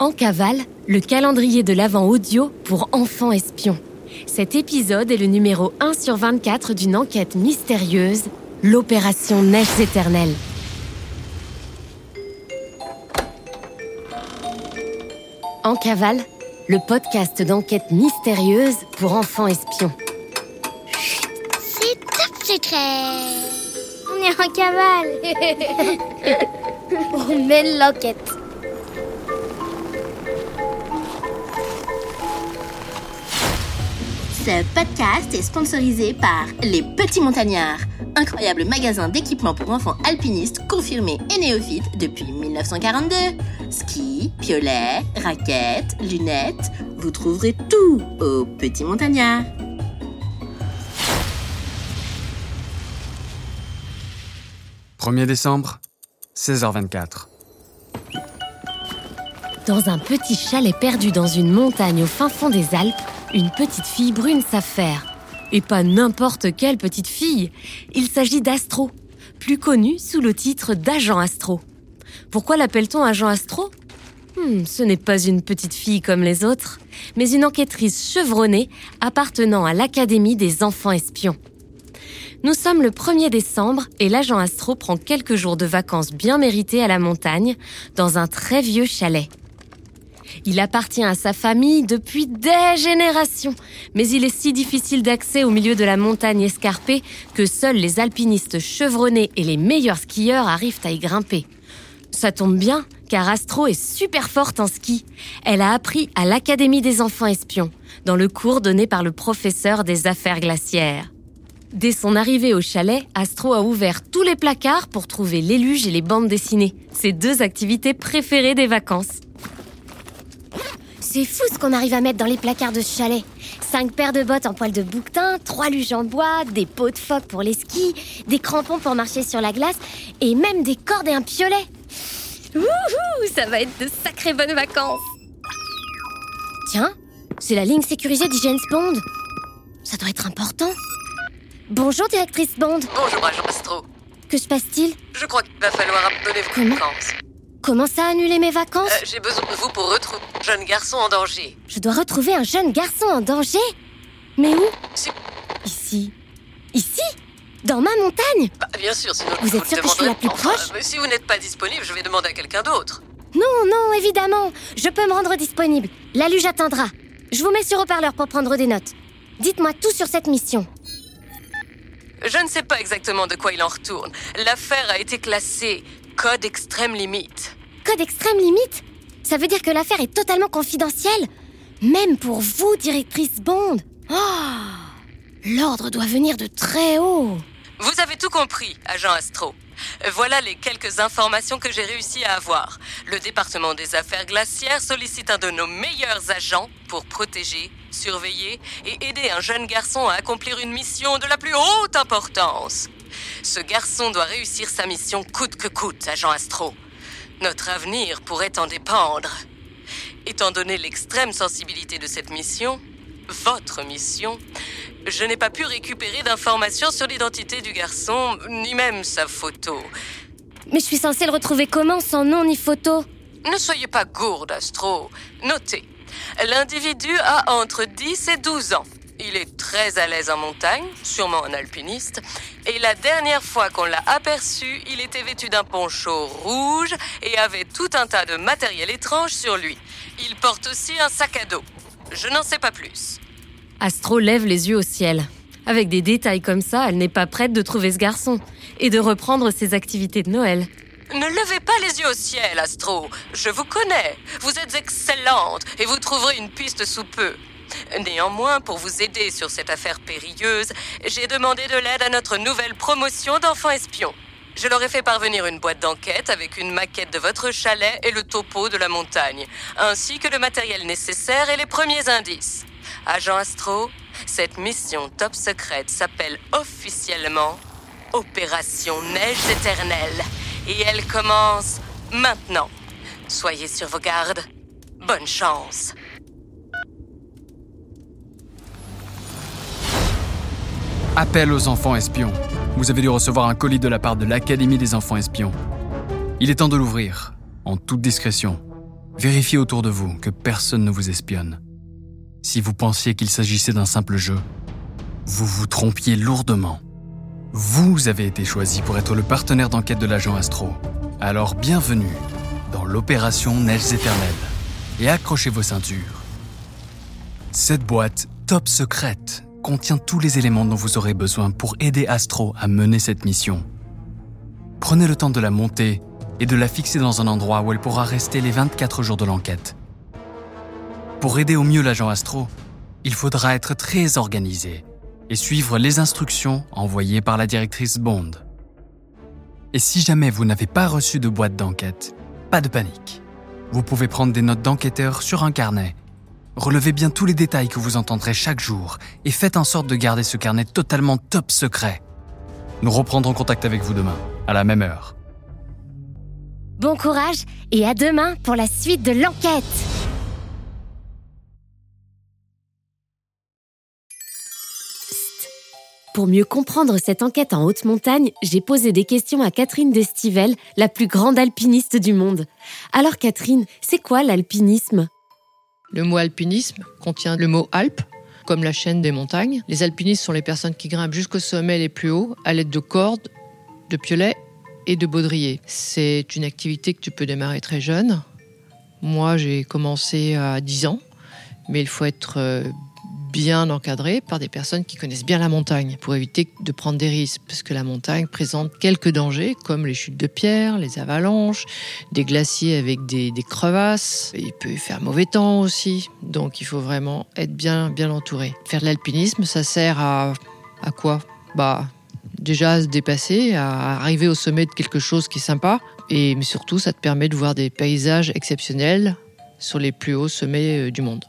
En cavale, le calendrier de l'Avent audio pour enfants espions. Cet épisode est le numéro 1 sur 24 d'une enquête mystérieuse, l'opération Neiges éternelles. En cavale, le podcast d'enquête mystérieuse pour enfants espions. C'est top secret On est en cavale On mène l'enquête Ce podcast est sponsorisé par Les Petits Montagnards, incroyable magasin d'équipements pour enfants alpinistes confirmés et néophytes depuis 1942. Ski, piolets, raquettes, lunettes, vous trouverez tout aux Petits Montagnards. « 1er décembre, 16h24. Dans un petit chalet perdu dans une montagne au fin fond des Alpes, une petite fille brune s'affaire. Et pas n'importe quelle petite fille. Il s'agit d'Astro, plus connu sous le titre d'agent Astro. Pourquoi l'appelle-t-on agent Astro? Hmm, Ce n'est pas une petite fille comme les autres, mais une enquêtrice chevronnée appartenant à l'Académie des enfants espions. Nous sommes le 1er décembre et l'agent Astro prend quelques jours de vacances bien méritées à la montagne, dans un très vieux chalet. Il appartient à sa famille depuis des générations, mais il est si difficile d'accès au milieu de la montagne escarpée que seuls les alpinistes chevronnés et les meilleurs skieurs arrivent à y grimper. Ça tombe bien, car Astro est super forte en ski. Elle a appris à l'Académie des enfants espions, dans le cours donné par le professeur des affaires glaciaires. Dès son arrivée au chalet, Astro a ouvert tous les placards pour trouver l'éluge et les bandes dessinées, ses deux activités préférées des vacances. C'est fou ce qu'on arrive à mettre dans les placards de ce chalet. Cinq paires de bottes en poil de bouquetin, trois luges en bois, des pots de phoque pour les skis, des crampons pour marcher sur la glace et même des cordes et un piolet. Wouhou, ça va être de sacrées bonnes vacances. Tiens, c'est la ligne sécurisée d'Hygiène Bond. Ça doit être important. Bonjour, directrice Bond. Bonjour, agent Astro. Que se passe-t-il? Je crois qu'il va falloir abandonner vos vacances. Comment ça annuler mes vacances euh, J'ai besoin de vous pour retrouver un jeune garçon en danger. Je dois retrouver un jeune garçon en danger Mais où Ici. Ici Dans ma montagne bah, Bien sûr, sinon vous êtes sûr que je suis la plus proche Si vous n'êtes pas disponible, je vais demander à quelqu'un d'autre. Non, non, évidemment. Je peux me rendre disponible. La luge attendra. Je vous mets sur haut-parleur pour prendre des notes. Dites-moi tout sur cette mission. Je ne sais pas exactement de quoi il en retourne. L'affaire a été classée Code extrême limite. Code extrême limite Ça veut dire que l'affaire est totalement confidentielle Même pour vous, directrice Bond Oh L'ordre doit venir de très haut Vous avez tout compris, agent Astro. Voilà les quelques informations que j'ai réussi à avoir. Le département des affaires glaciaires sollicite un de nos meilleurs agents pour protéger, surveiller et aider un jeune garçon à accomplir une mission de la plus haute importance. Ce garçon doit réussir sa mission coûte que coûte, agent Astro. Notre avenir pourrait en dépendre. Étant donné l'extrême sensibilité de cette mission, votre mission, je n'ai pas pu récupérer d'informations sur l'identité du garçon, ni même sa photo. Mais je suis censée le retrouver comment, sans nom ni photo? Ne soyez pas gourde, Astro. Notez. L'individu a entre 10 et 12 ans. Il est très à l'aise en montagne, sûrement un alpiniste. Et la dernière fois qu'on l'a aperçu, il était vêtu d'un poncho rouge et avait tout un tas de matériel étrange sur lui. Il porte aussi un sac à dos. Je n'en sais pas plus. Astro lève les yeux au ciel. Avec des détails comme ça, elle n'est pas prête de trouver ce garçon et de reprendre ses activités de Noël. Ne levez pas les yeux au ciel, Astro. Je vous connais. Vous êtes excellente et vous trouverez une piste sous peu. Néanmoins, pour vous aider sur cette affaire périlleuse, j'ai demandé de l'aide à notre nouvelle promotion d'enfants espions. Je leur ai fait parvenir une boîte d'enquête avec une maquette de votre chalet et le topo de la montagne, ainsi que le matériel nécessaire et les premiers indices. Agent Astro, cette mission top secrète s'appelle officiellement Opération Neige éternelle et elle commence maintenant. Soyez sur vos gardes. Bonne chance. Appel aux enfants espions. Vous avez dû recevoir un colis de la part de l'Académie des enfants espions. Il est temps de l'ouvrir, en toute discrétion. Vérifiez autour de vous que personne ne vous espionne. Si vous pensiez qu'il s'agissait d'un simple jeu, vous vous trompiez lourdement. Vous avez été choisi pour être le partenaire d'enquête de l'agent Astro. Alors bienvenue dans l'opération Neiges éternelles. Et accrochez vos ceintures. Cette boîte top secrète contient tous les éléments dont vous aurez besoin pour aider Astro à mener cette mission. Prenez le temps de la monter et de la fixer dans un endroit où elle pourra rester les 24 jours de l'enquête. Pour aider au mieux l'agent Astro, il faudra être très organisé et suivre les instructions envoyées par la directrice Bond. Et si jamais vous n'avez pas reçu de boîte d'enquête, pas de panique. Vous pouvez prendre des notes d'enquêteur sur un carnet. Relevez bien tous les détails que vous entendrez chaque jour et faites en sorte de garder ce carnet totalement top secret. Nous reprendrons contact avec vous demain, à la même heure. Bon courage et à demain pour la suite de l'enquête Pour mieux comprendre cette enquête en haute montagne, j'ai posé des questions à Catherine Destivelle, la plus grande alpiniste du monde. Alors Catherine, c'est quoi l'alpinisme? Le mot alpinisme contient le mot Alpe, comme la chaîne des montagnes. Les alpinistes sont les personnes qui grimpent jusqu'au sommet les plus hauts à l'aide de cordes, de piolets et de baudriers. C'est une activité que tu peux démarrer très jeune. Moi, j'ai commencé à 10 ans, mais il faut être euh, bien encadré par des personnes qui connaissent bien la montagne pour éviter de prendre des risques, parce que la montagne présente quelques dangers comme les chutes de pierre, les avalanches, des glaciers avec des, crevasses. Il peut faire mauvais temps aussi, donc il faut vraiment être bien bien entouré. Faire de l'alpinisme, ça sert à à quoi? Bah déjà à se dépasser, à arriver au sommet de quelque chose qui est sympa, et mais surtout ça te permet de voir des paysages exceptionnels sur les plus hauts sommets euh, du monde.